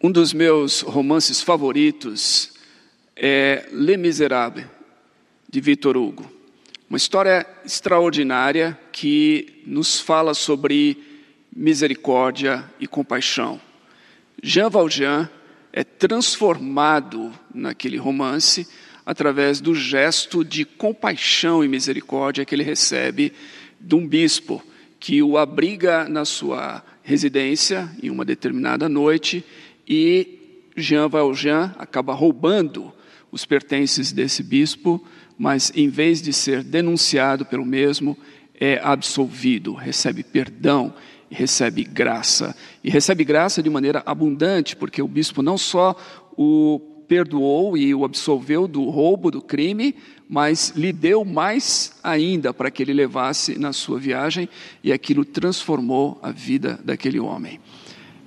Um dos meus romances favoritos é Les Miserables, de Victor Hugo. Uma história extraordinária que nos fala sobre misericórdia e compaixão. Jean Valjean é transformado naquele romance através do gesto de compaixão e misericórdia que ele recebe de um bispo que o abriga na sua residência em uma determinada noite e Jean Valjean acaba roubando os pertences desse bispo, mas em vez de ser denunciado pelo mesmo, é absolvido, recebe perdão recebe graça. E recebe graça de maneira abundante, porque o bispo não só o perdoou e o absolveu do roubo, do crime, mas lhe deu mais ainda para que ele levasse na sua viagem, e aquilo transformou a vida daquele homem.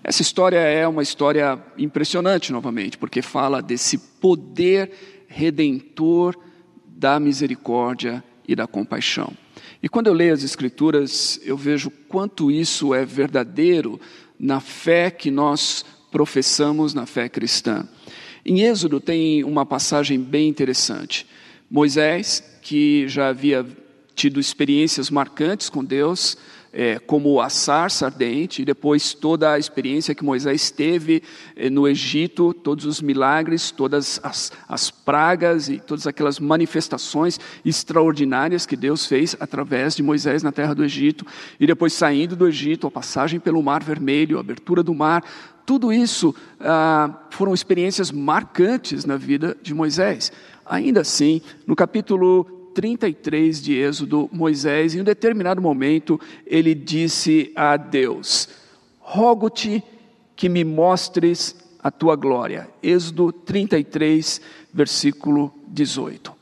Essa história é uma história impressionante, novamente, porque fala desse poder redentor da misericórdia e da compaixão. E quando eu leio as Escrituras, eu vejo quanto isso é verdadeiro na fé que nós professamos, na fé cristã. Em Êxodo tem uma passagem bem interessante. Moisés, que já havia tido experiências marcantes com Deus, é, como a sarça ardente, e depois toda a experiência que Moisés teve é, no Egito, todos os milagres, todas as, as pragas e todas aquelas manifestações extraordinárias que Deus fez através de Moisés na terra do Egito, e depois saindo do Egito, a passagem pelo Mar Vermelho, a abertura do mar, tudo isso ah, foram experiências marcantes na vida de Moisés. Ainda assim, no capítulo 33 de Êxodo, Moisés, em um determinado momento, ele disse a Deus: Rogo-te que me mostres a tua glória. Êxodo 33, versículo 18.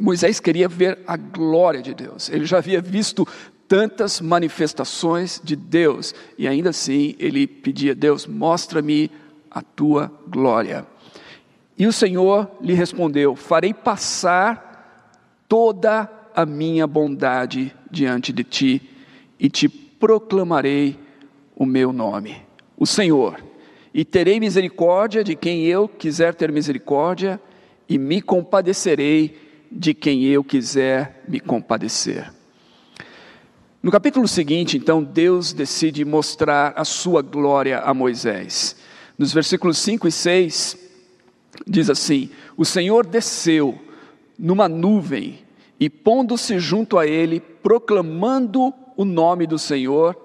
Moisés queria ver a glória de Deus, ele já havia visto tantas manifestações de Deus, e ainda assim ele pedia: Deus, mostra-me a tua glória. E o Senhor lhe respondeu: Farei passar toda a minha bondade diante de ti e te proclamarei o meu nome, o Senhor. E terei misericórdia de quem eu quiser ter misericórdia, e me compadecerei de quem eu quiser me compadecer. No capítulo seguinte, então, Deus decide mostrar a sua glória a Moisés. Nos versículos 5 e 6, diz assim: O Senhor desceu numa nuvem e, pondo-se junto a ele, proclamando o nome do Senhor,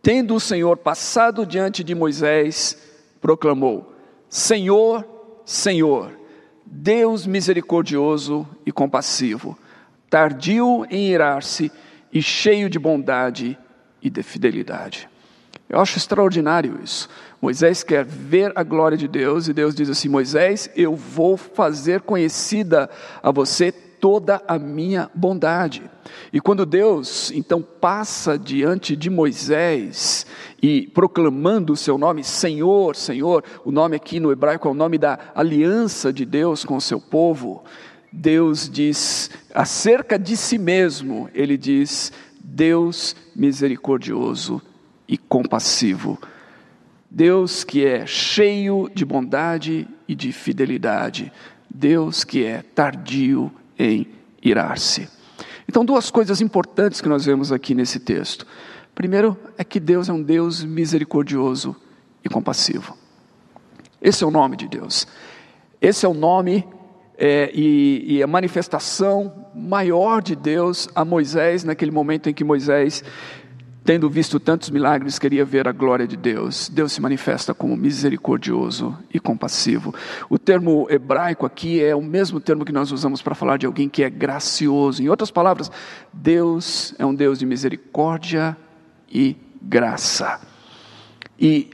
tendo o Senhor passado diante de Moisés, proclamou: Senhor, Senhor, Deus misericordioso e compassivo, tardio em irar-se e cheio de bondade e de fidelidade. Eu acho extraordinário isso. Moisés quer ver a glória de Deus e Deus diz assim: Moisés, eu vou fazer conhecida a você toda a minha bondade. E quando Deus então passa diante de Moisés e proclamando o seu nome, Senhor, Senhor, o nome aqui no hebraico é o nome da aliança de Deus com o seu povo. Deus diz acerca de si mesmo, ele diz: Deus misericordioso e compassivo. Deus que é cheio de bondade e de fidelidade. Deus que é tardio em irar-se. Então, duas coisas importantes que nós vemos aqui nesse texto. Primeiro é que Deus é um Deus misericordioso e compassivo. Esse é o nome de Deus. Esse é o nome é, e, e, a manifestação maior de Deus a Moisés, naquele momento em que Moisés Tendo visto tantos milagres, queria ver a glória de Deus. Deus se manifesta como misericordioso e compassivo. O termo hebraico aqui é o mesmo termo que nós usamos para falar de alguém que é gracioso. Em outras palavras, Deus é um Deus de misericórdia e graça. E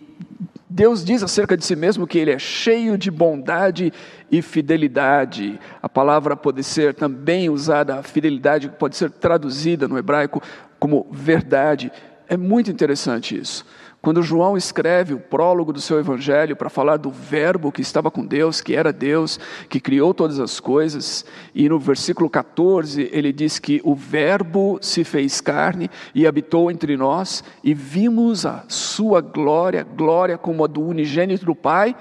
Deus diz acerca de si mesmo que Ele é cheio de bondade e fidelidade. A palavra pode ser também usada, a fidelidade pode ser traduzida no hebraico como verdade. É muito interessante isso. Quando João escreve o prólogo do seu evangelho para falar do Verbo que estava com Deus, que era Deus, que criou todas as coisas, e no versículo 14 ele diz que o Verbo se fez carne e habitou entre nós, e vimos a sua glória, glória como a do unigênito do Pai.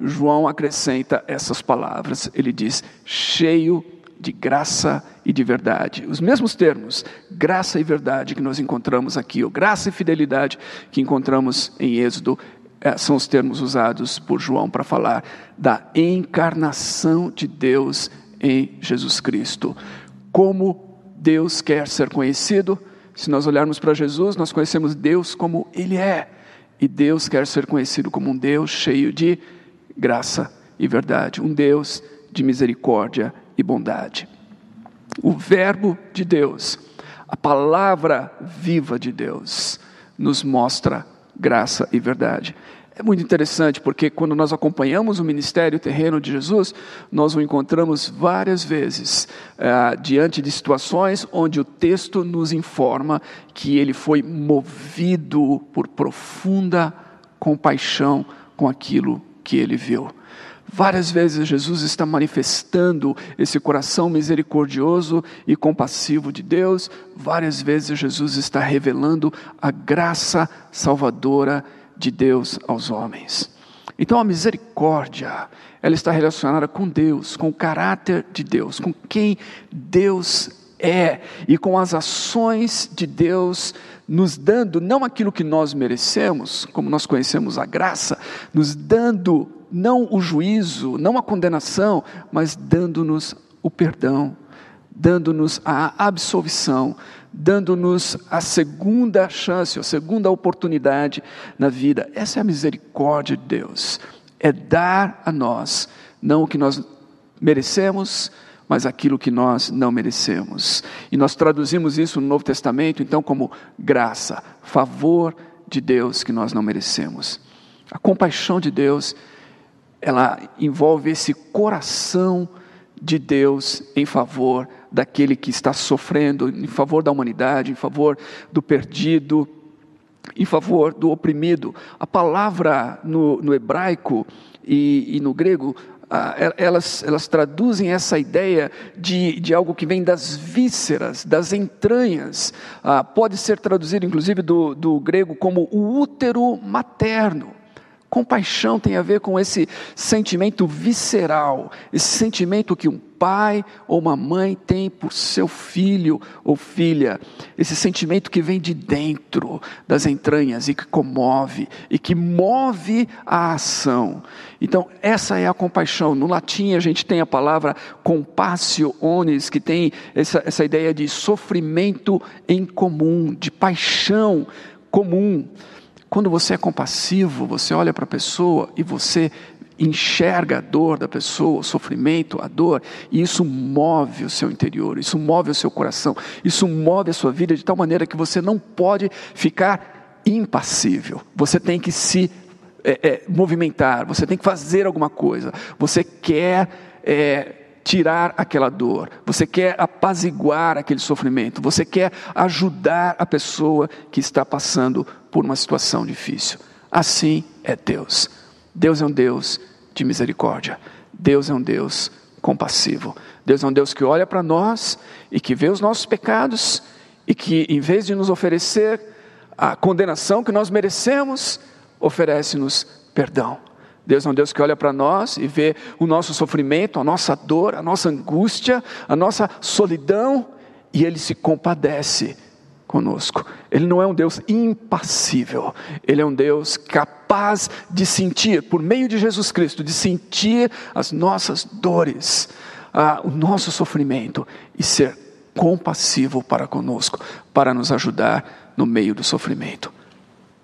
João acrescenta essas palavras, ele diz: cheio de graça e de verdade. Os mesmos termos, graça e verdade, que nós encontramos aqui, ou graça e fidelidade, que encontramos em Êxodo, eh, são os termos usados por João para falar da encarnação de Deus em Jesus Cristo. Como Deus quer ser conhecido, se nós olharmos para Jesus, nós conhecemos Deus como Ele é, e Deus quer ser conhecido como um Deus cheio de graça e verdade, um Deus de misericórdia e bondade. O Verbo de Deus, a palavra viva de Deus, nos mostra graça e verdade. É muito interessante porque quando nós acompanhamos o ministério terreno de Jesus, nós o encontramos várias vezes eh, diante de situações onde o texto nos informa que ele foi movido por profunda compaixão com aquilo que ele viu. Várias vezes Jesus está manifestando esse coração misericordioso e compassivo de Deus, várias vezes Jesus está revelando a graça salvadora de Deus aos homens. Então a misericórdia, ela está relacionada com Deus, com o caráter de Deus, com quem Deus é e com as ações de Deus nos dando não aquilo que nós merecemos, como nós conhecemos a graça, nos dando não o juízo, não a condenação, mas dando-nos o perdão, dando-nos a absolvição, dando-nos a segunda chance, a segunda oportunidade na vida. Essa é a misericórdia de Deus. É dar a nós não o que nós merecemos, mas aquilo que nós não merecemos. E nós traduzimos isso no Novo Testamento, então, como graça, favor de Deus que nós não merecemos. A compaixão de Deus ela envolve esse coração de Deus em favor daquele que está sofrendo, em favor da humanidade, em favor do perdido, em favor do oprimido. A palavra no, no hebraico e, e, no grego, elas, elas traduzem essa ideia de, de algo que vem das vísceras, das entranhas. Ah, pode ser traduzido, inclusive, do, do grego como o útero materno. Compaixão tem a ver com esse sentimento visceral, esse sentimento que um pai ou uma mãe tem por seu filho ou filha, esse sentimento que vem de dentro das entranhas e que comove e que move a ação. Então, essa é a compaixão. No latim, a gente tem a palavra compassio onis, que tem essa, essa ideia de sofrimento em comum, de paixão comum. Quando você é compassivo, você olha para a pessoa e você enxerga a dor da pessoa, o sofrimento, a dor, e isso move o seu interior, isso move o seu coração, isso move a sua vida de tal maneira que você não pode ficar impassível, você tem que se é, é, movimentar, você tem que fazer alguma coisa, você quer. É, tirar aquela dor, você quer apaziguar aquele sofrimento, você quer ajudar a pessoa que está passando por uma situação difícil. Assim é Deus. Deus é um Deus de misericórdia. Deus é um Deus compassivo. Deus é um Deus que olha para nós e que vê os nossos pecados e que, em vez de nos oferecer a condenação que nós merecemos, oferece-nos perdão. Deus é um Deus que olha para nós e vê o nosso sofrimento, a nossa dor, a nossa angústia, a nossa solidão, e Ele se compadece conosco. Ele não é um Deus impassível, Ele é um Deus capaz de sentir, por meio de Jesus Cristo, de sentir as nossas dores, ah, o nosso sofrimento e ser compassivo para conosco, para nos ajudar no meio do sofrimento.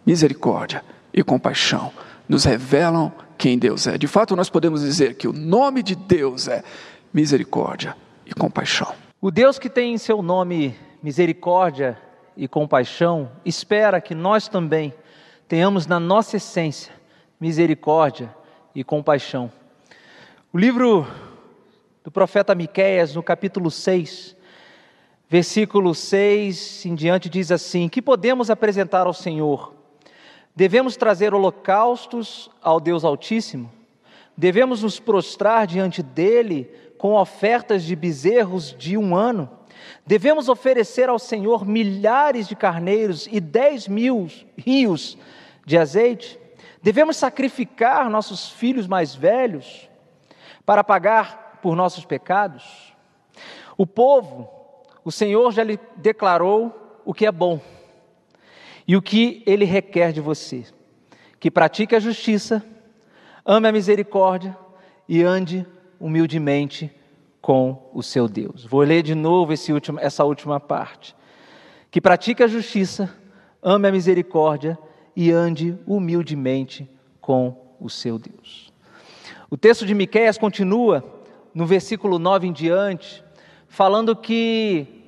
Misericórdia e compaixão nos revelam quem Deus é. De fato, nós podemos dizer que o nome de Deus é misericórdia e compaixão. O Deus que tem em seu nome misericórdia e compaixão, espera que nós também tenhamos na nossa essência misericórdia e compaixão. O livro do profeta Miqueias, no capítulo 6, versículo 6 em diante diz assim: "Que podemos apresentar ao Senhor Devemos trazer holocaustos ao Deus Altíssimo? Devemos nos prostrar diante dele com ofertas de bezerros de um ano? Devemos oferecer ao Senhor milhares de carneiros e dez mil rios de azeite? Devemos sacrificar nossos filhos mais velhos para pagar por nossos pecados? O povo, o Senhor já lhe declarou o que é bom e o que ele requer de você: que pratique a justiça, ame a misericórdia e ande humildemente com o seu Deus. Vou ler de novo último, essa última parte. Que pratique a justiça, ame a misericórdia e ande humildemente com o seu Deus. O texto de Miqueias continua no versículo 9 em diante, falando que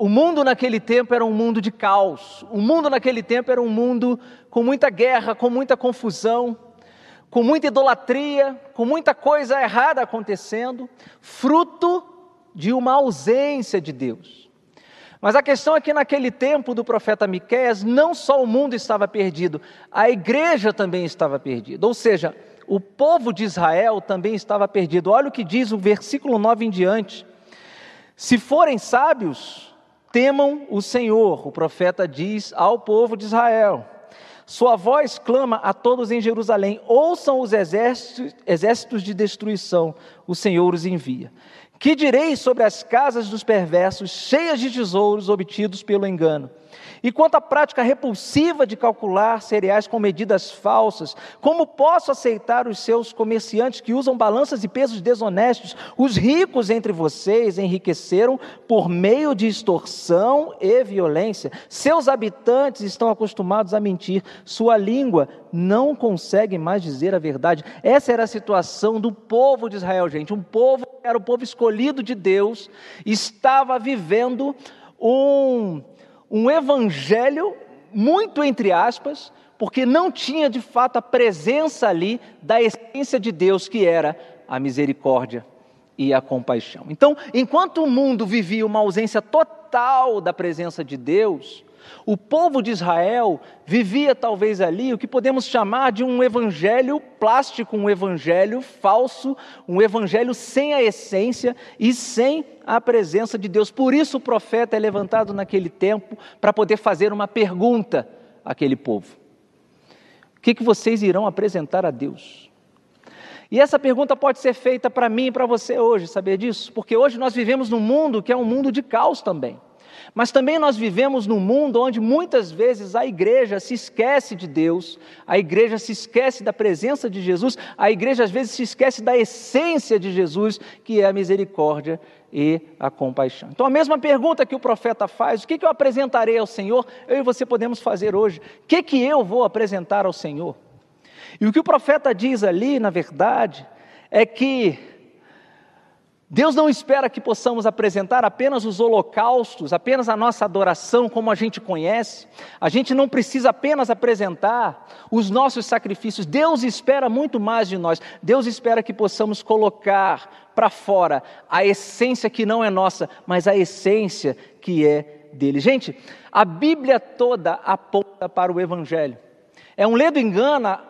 o mundo naquele tempo era um mundo de caos. O mundo naquele tempo era um mundo com muita guerra, com muita confusão com muita idolatria, com muita coisa errada acontecendo, fruto de uma ausência de Deus. Mas a questão é que naquele tempo do profeta Miqueias, não só o mundo estava perdido, a igreja também estava perdida. Ou seja, o povo de Israel também estava perdido. Olha o que diz o versículo 9 em diante. Se forem sábios, temam o Senhor, o profeta diz ao povo de Israel. Sua voz clama a todos em Jerusalém: ouçam os exércitos, exércitos de destruição, o Senhor os envia. Que direi sobre as casas dos perversos, cheias de tesouros obtidos pelo engano? E quanto à prática repulsiva de calcular cereais com medidas falsas, como posso aceitar os seus comerciantes que usam balanças e pesos desonestos? Os ricos entre vocês enriqueceram por meio de extorsão e violência. Seus habitantes estão acostumados a mentir. Sua língua não consegue mais dizer a verdade. Essa era a situação do povo de Israel, gente. Um povo que era o povo escolhido de Deus, estava vivendo um um evangelho muito entre aspas, porque não tinha de fato a presença ali da essência de Deus, que era a misericórdia e a compaixão. Então, enquanto o mundo vivia uma ausência total da presença de Deus, o povo de Israel vivia talvez ali o que podemos chamar de um evangelho plástico, um evangelho falso, um evangelho sem a essência e sem a presença de Deus. Por isso o profeta é levantado naquele tempo para poder fazer uma pergunta àquele povo: O que, que vocês irão apresentar a Deus? E essa pergunta pode ser feita para mim e para você hoje, saber disso? Porque hoje nós vivemos num mundo que é um mundo de caos também. Mas também nós vivemos num mundo onde muitas vezes a igreja se esquece de Deus, a igreja se esquece da presença de Jesus, a igreja às vezes se esquece da essência de Jesus, que é a misericórdia e a compaixão. Então, a mesma pergunta que o profeta faz: o que, que eu apresentarei ao Senhor? Eu e você podemos fazer hoje. O que, que eu vou apresentar ao Senhor? E o que o profeta diz ali, na verdade, é que Deus não espera que possamos apresentar apenas os holocaustos, apenas a nossa adoração como a gente conhece. A gente não precisa apenas apresentar os nossos sacrifícios. Deus espera muito mais de nós. Deus espera que possamos colocar para fora a essência que não é nossa, mas a essência que é dele. Gente, a Bíblia toda aponta para o Evangelho. É um ledo engana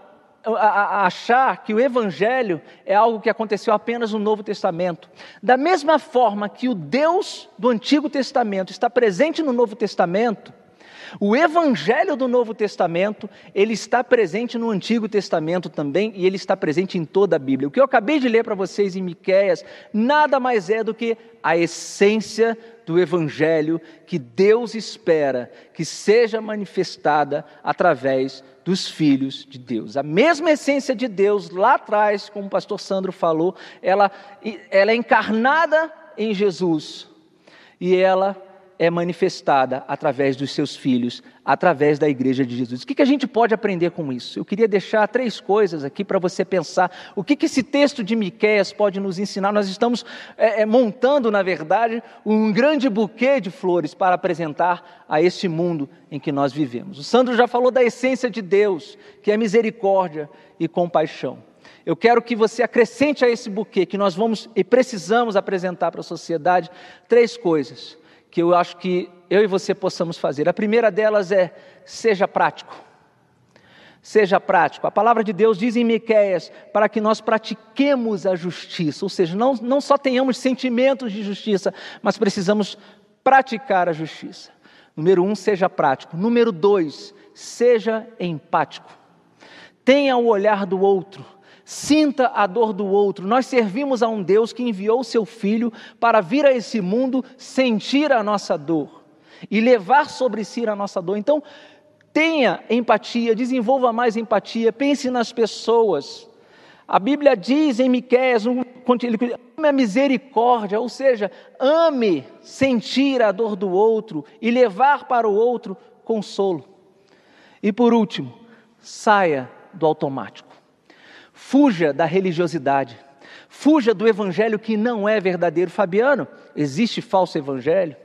a, a achar que o Evangelho é algo que aconteceu apenas no Novo Testamento. Da mesma forma que o Deus do Antigo Testamento está presente no Novo Testamento, o Evangelho do Novo Testamento, ele está presente no Antigo Testamento também e ele está presente em toda a Bíblia. O que eu acabei de ler para vocês em Miqueias nada mais é do que a essência do Evangelho que Deus espera que seja manifestada através dos filhos de Deus. A mesma essência de Deus lá atrás, como o pastor Sandro falou, ela, ela é encarnada em Jesus e ela é manifestada através dos seus filhos, através da igreja de Jesus. O que, que a gente pode aprender com isso? Eu queria deixar três coisas aqui para você pensar. O que, que esse texto de Miquéias pode nos ensinar? Nós estamos é, é, montando, na verdade, um grande buquê de flores para apresentar a este mundo em que nós vivemos. O Sandro já falou da essência de Deus, que é misericórdia e compaixão. Eu quero que você acrescente a esse buquê que nós vamos e precisamos apresentar para a sociedade três coisas que eu acho que eu e você possamos fazer. A primeira delas é: seja prático. Seja prático. A palavra de Deus diz em Miquéias para que nós pratiquemos a justiça, ou seja, não, não só tenhamos sentimentos de justiça, mas precisamos praticar a justiça. Número um, seja prático. Número dois, seja empático. Tenha o olhar do outro. Sinta a dor do outro. Nós servimos a um Deus que enviou seu filho para vir a esse mundo sentir a nossa dor e levar sobre si a nossa dor. Então, tenha empatia, desenvolva mais empatia, pense nas pessoas. A Bíblia diz em Miqueias, ame a misericórdia, ou seja, ame sentir a dor do outro e levar para o outro consolo. E por último, saia do automático. Fuja da religiosidade. Fuja do evangelho que não é verdadeiro. Fabiano, existe falso evangelho?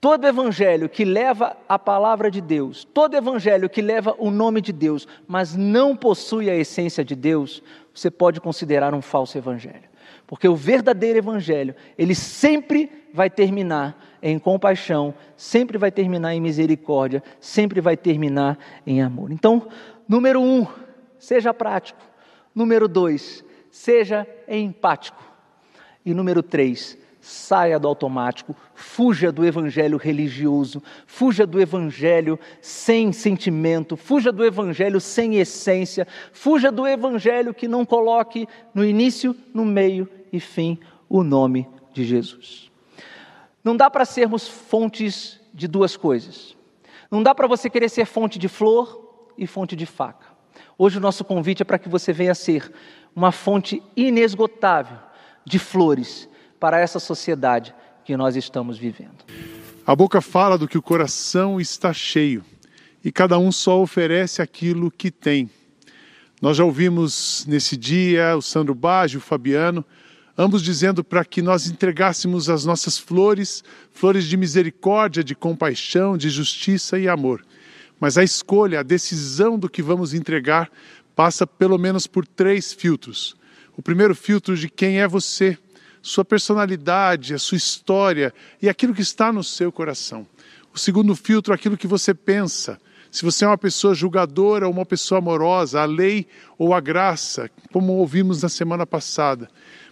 Todo evangelho que leva a palavra de Deus, todo evangelho que leva o nome de Deus, mas não possui a essência de Deus, você pode considerar um falso evangelho. Porque o verdadeiro evangelho, ele sempre vai terminar em compaixão, sempre vai terminar em misericórdia, sempre vai terminar em amor. Então, número um, seja prático. Número dois, seja empático. E número três, saia do automático, fuja do evangelho religioso, fuja do evangelho sem sentimento, fuja do evangelho sem essência, fuja do evangelho que não coloque no início, no meio e fim o nome de Jesus. Não dá para sermos fontes de duas coisas. Não dá para você querer ser fonte de flor e fonte de faca. Hoje o nosso convite é para que você venha ser uma fonte inesgotável de flores para essa sociedade que nós estamos vivendo. A boca fala do que o coração está cheio e cada um só oferece aquilo que tem. Nós já ouvimos nesse dia o Sandro Baggio, o Fabiano, ambos dizendo para que nós entregássemos as nossas flores, flores de misericórdia, de compaixão, de justiça e amor. Mas a escolha, a decisão do que vamos entregar passa pelo menos por três filtros. O primeiro filtro de quem é você, sua personalidade, a sua história e aquilo que está no seu coração. O segundo filtro, aquilo que você pensa. Se você é uma pessoa julgadora ou uma pessoa amorosa, a lei ou a graça, como ouvimos na semana passada.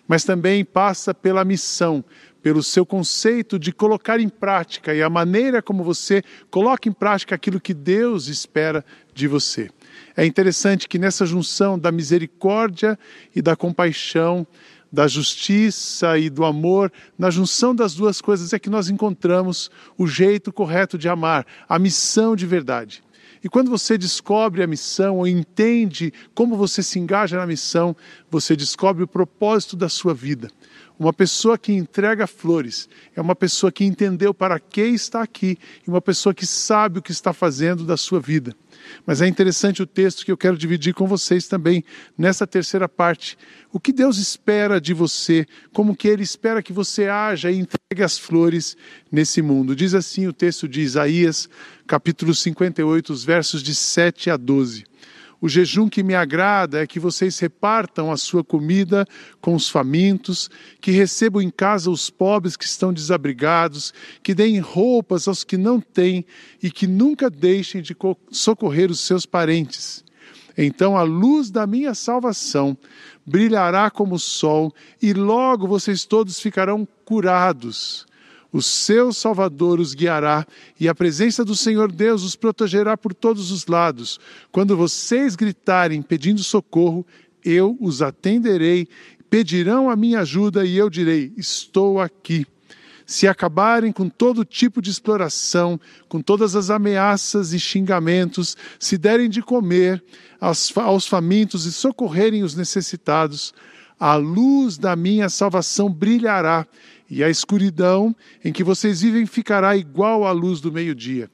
Mas também passa pela missão, pelo seu conceito de colocar em prática e a maneira como você coloca em prática aquilo que Deus espera de você. É interessante que nessa junção da misericórdia e da compaixão, da justiça e do amor, na junção das duas coisas é que nós encontramos o jeito correto de amar, a missão de verdade. E quando você descobre a missão ou entende como você se engaja na missão, você descobre o propósito da sua vida. Uma pessoa que entrega flores é uma pessoa que entendeu para que está aqui e uma pessoa que sabe o que está fazendo da sua vida. Mas é interessante o texto que eu quero dividir com vocês também nessa terceira parte. O que Deus espera de você, como que Ele espera que você haja e entregue as flores nesse mundo. Diz assim o texto de Isaías, capítulo 58, os versos de 7 a 12. O jejum que me agrada é que vocês repartam a sua comida com os famintos, que recebam em casa os pobres que estão desabrigados, que deem roupas aos que não têm e que nunca deixem de socorrer os seus parentes. Então a luz da minha salvação brilhará como o sol, e logo vocês todos ficarão curados. O seu Salvador os guiará e a presença do Senhor Deus os protegerá por todos os lados. Quando vocês gritarem pedindo socorro, eu os atenderei. Pedirão a minha ajuda e eu direi: Estou aqui. Se acabarem com todo tipo de exploração, com todas as ameaças e xingamentos, se derem de comer aos, famintos e socorrerem os necessitados, a luz da minha salvação brilhará e a escuridão em que vocês vivem ficará igual à luz do meio-dia.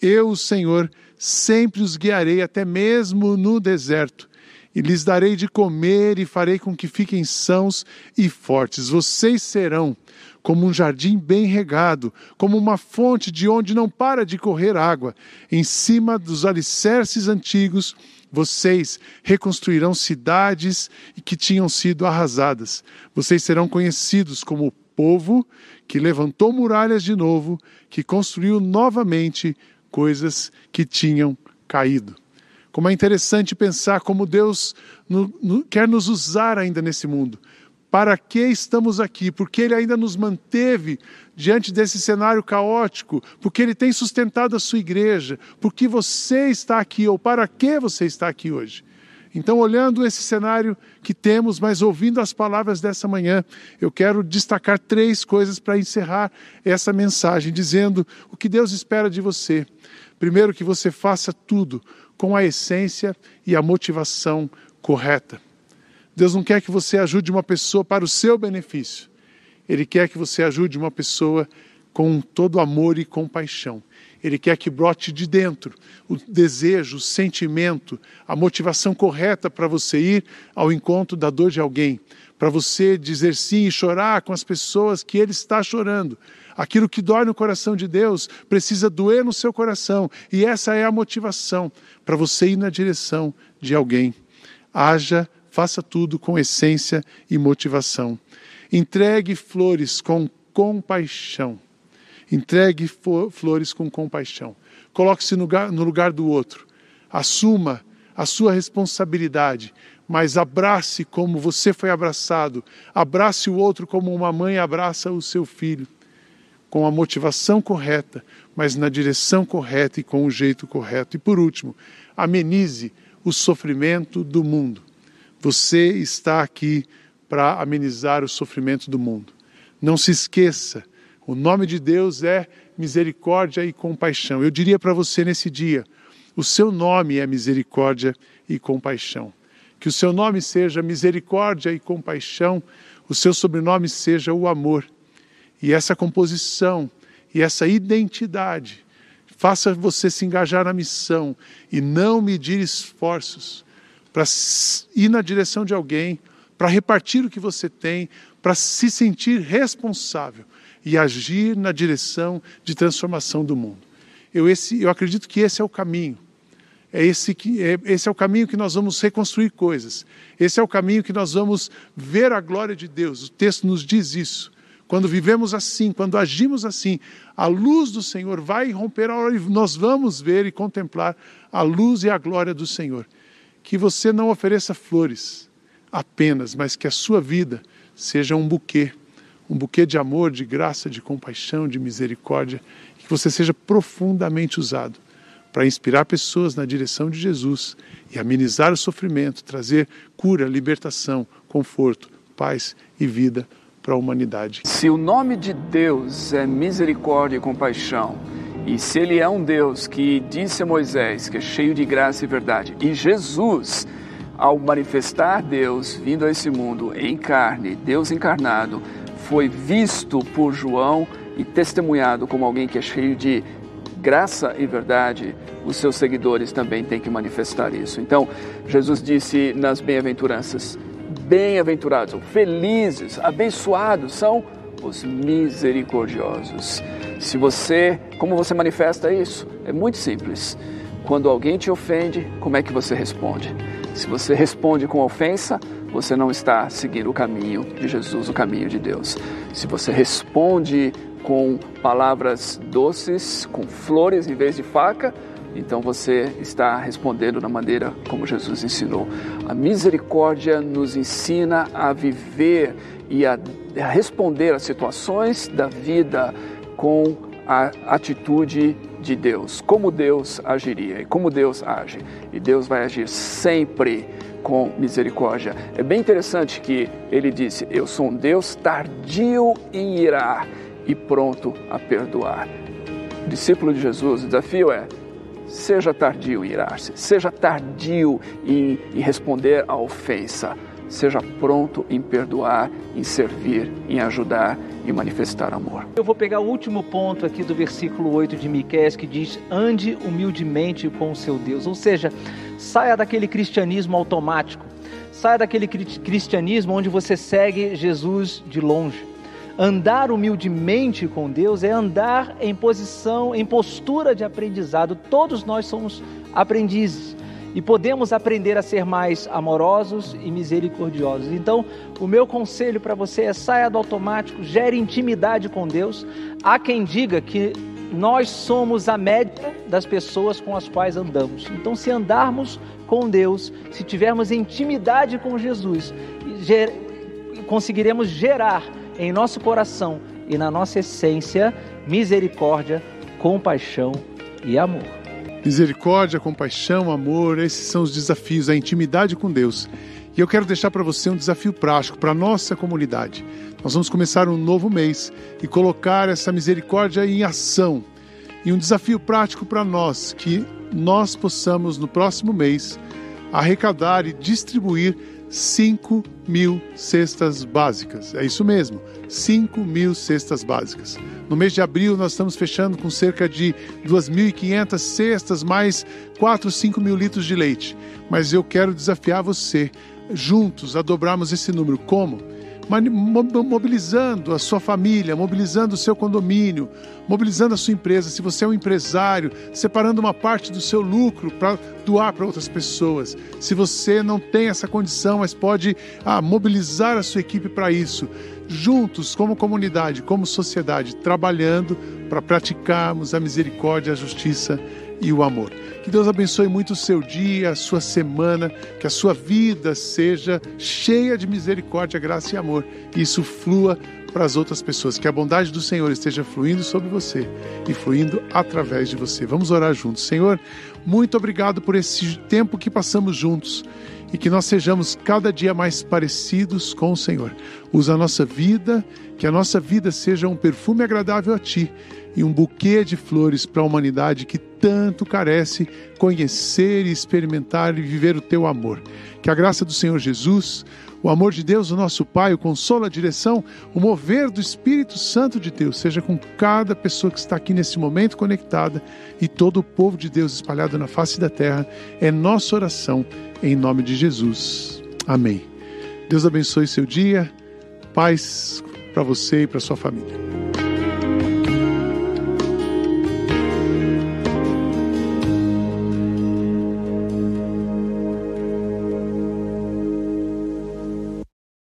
Eu, o Senhor, sempre os guiarei até mesmo no deserto, e lhes darei de comer e farei com que fiquem sãos e fortes. Vocês serão como um jardim bem regado, como uma fonte de onde não para de correr água. Em cima dos alicerces antigos, vocês reconstruirão cidades que tinham sido arrasadas. Vocês serão conhecidos como povo que levantou muralhas de novo, que construiu novamente coisas que tinham caído. Como é interessante pensar como Deus no, no, quer nos usar ainda nesse mundo. Para que estamos aqui? Porque Ele ainda nos manteve diante desse cenário caótico, porque Ele tem sustentado a sua igreja, porque você está aqui, ou para que você está aqui hoje. Então, olhando esse cenário que temos, mas ouvindo as palavras dessa manhã, eu quero destacar três coisas para encerrar essa mensagem, dizendo o que Deus espera de você. Primeiro, que você faça tudo com a essência e a motivação correta. Deus não quer que você ajude uma pessoa para o seu benefício. Ele quer que você ajude uma pessoa com todo amor e compaixão. Ele quer que brote de dentro o desejo, o sentimento, a motivação correta para você ir ao encontro da dor de alguém, para você dizer sim e chorar com as pessoas que ele está chorando. Aquilo que dói no coração de Deus precisa doer no seu coração, e essa é a motivação para você ir na direção de alguém. Haja, faça tudo com essência e motivação. Entregue flores com compaixão. Entregue flores com compaixão. Coloque-se no lugar, no lugar do outro. Assuma a sua responsabilidade, mas abrace como você foi abraçado. Abrace o outro como uma mãe abraça o seu filho. Com a motivação correta, mas na direção correta e com o jeito correto. E por último, amenize o sofrimento do mundo. Você está aqui para amenizar o sofrimento do mundo. Não se esqueça o nome de Deus é misericórdia e compaixão. Eu diria para você nesse dia: o seu nome é misericórdia e compaixão. Que o seu nome seja misericórdia e compaixão, o seu sobrenome seja o amor. E essa composição e essa identidade faça você se engajar na missão e não medir esforços para ir na direção de alguém, para repartir o que você tem, para se sentir responsável e agir na direção de transformação do mundo. Eu, esse, eu acredito que esse é o caminho. É esse, que, é, esse é o caminho que nós vamos reconstruir coisas. Esse é o caminho que nós vamos ver a glória de Deus. O texto nos diz isso. Quando vivemos assim, quando agimos assim, a luz do Senhor vai romper a hora e nós vamos ver e contemplar a luz e a glória do Senhor. Que você não ofereça flores apenas, mas que a sua vida seja um buquê um buquê de amor, de graça, de compaixão, de misericórdia, e que você seja profundamente usado para inspirar pessoas na direção de Jesus e amenizar o sofrimento, trazer cura, libertação, conforto, paz e vida para a humanidade. Se o nome de Deus é misericórdia e compaixão, e se ele é um Deus que disse a Moisés que é cheio de graça e verdade, e Jesus, ao manifestar Deus vindo a esse mundo em carne, Deus encarnado, foi visto por João e testemunhado como alguém que é cheio de graça e verdade, os seus seguidores também têm que manifestar isso. Então, Jesus disse nas bem-aventuranças: bem-aventurados, felizes, abençoados são os misericordiosos. Se você, como você manifesta isso? É muito simples. Quando alguém te ofende, como é que você responde? Se você responde com ofensa, você não está seguindo o caminho de Jesus, o caminho de Deus. Se você responde com palavras doces, com flores em vez de faca, então você está respondendo da maneira como Jesus ensinou. A misericórdia nos ensina a viver e a, responder às situações da vida com a atitude de Deus, como Deus agiria e como Deus age. E Deus vai agir sempre com misericórdia. É bem interessante que ele disse: Eu sou um Deus tardio em irar e pronto a perdoar. O discípulo de Jesus, o desafio é: seja tardio em irar-se, seja tardio em, em responder à ofensa, seja pronto em perdoar, em servir, em ajudar e manifestar amor. Eu vou pegar o último ponto aqui do versículo 8 de Miqueias que diz: "Ande humildemente com o seu Deus", ou seja, saia daquele cristianismo automático, saia daquele cristianismo onde você segue Jesus de longe. Andar humildemente com Deus é andar em posição, em postura de aprendizado. Todos nós somos aprendizes. E podemos aprender a ser mais amorosos e misericordiosos. Então, o meu conselho para você é saia do automático, gere intimidade com Deus. Há quem diga que nós somos a média das pessoas com as quais andamos. Então, se andarmos com Deus, se tivermos intimidade com Jesus, ger conseguiremos gerar em nosso coração e na nossa essência misericórdia, compaixão e amor. Misericórdia, compaixão, amor, esses são os desafios, a intimidade com Deus. E eu quero deixar para você um desafio prático para a nossa comunidade. Nós vamos começar um novo mês e colocar essa misericórdia em ação. E um desafio prático para nós, que nós possamos no próximo mês arrecadar e distribuir 5 mil cestas básicas. É isso mesmo, 5 mil cestas básicas. No mês de abril, nós estamos fechando com cerca de 2.500 cestas, mais 4, 5 mil litros de leite. Mas eu quero desafiar você, juntos, a dobrarmos esse número. Como? Mobilizando a sua família, mobilizando o seu condomínio, mobilizando a sua empresa. Se você é um empresário, separando uma parte do seu lucro para doar para outras pessoas. Se você não tem essa condição, mas pode ah, mobilizar a sua equipe para isso. Juntos, como comunidade, como sociedade, trabalhando para praticarmos a misericórdia, a justiça e o amor. Que Deus abençoe muito o seu dia, a sua semana, que a sua vida seja cheia de misericórdia, graça e amor, que isso flua para as outras pessoas, que a bondade do Senhor esteja fluindo sobre você e fluindo através de você. Vamos orar juntos. Senhor, muito obrigado por esse tempo que passamos juntos e que nós sejamos cada dia mais parecidos com o Senhor. Usa a nossa vida, que a nossa vida seja um perfume agradável a Ti e um buquê de flores para a humanidade que tanto carece conhecer e experimentar e viver o Teu amor. Que a graça do Senhor Jesus, o amor de Deus, o nosso Pai, o consolo, a direção, o mover do Espírito Santo de Deus seja com cada pessoa que está aqui nesse momento conectada e todo o povo de Deus espalhado na face da terra. É nossa oração em nome de Jesus. Amém. Deus abençoe seu dia. Paz para você e para sua família.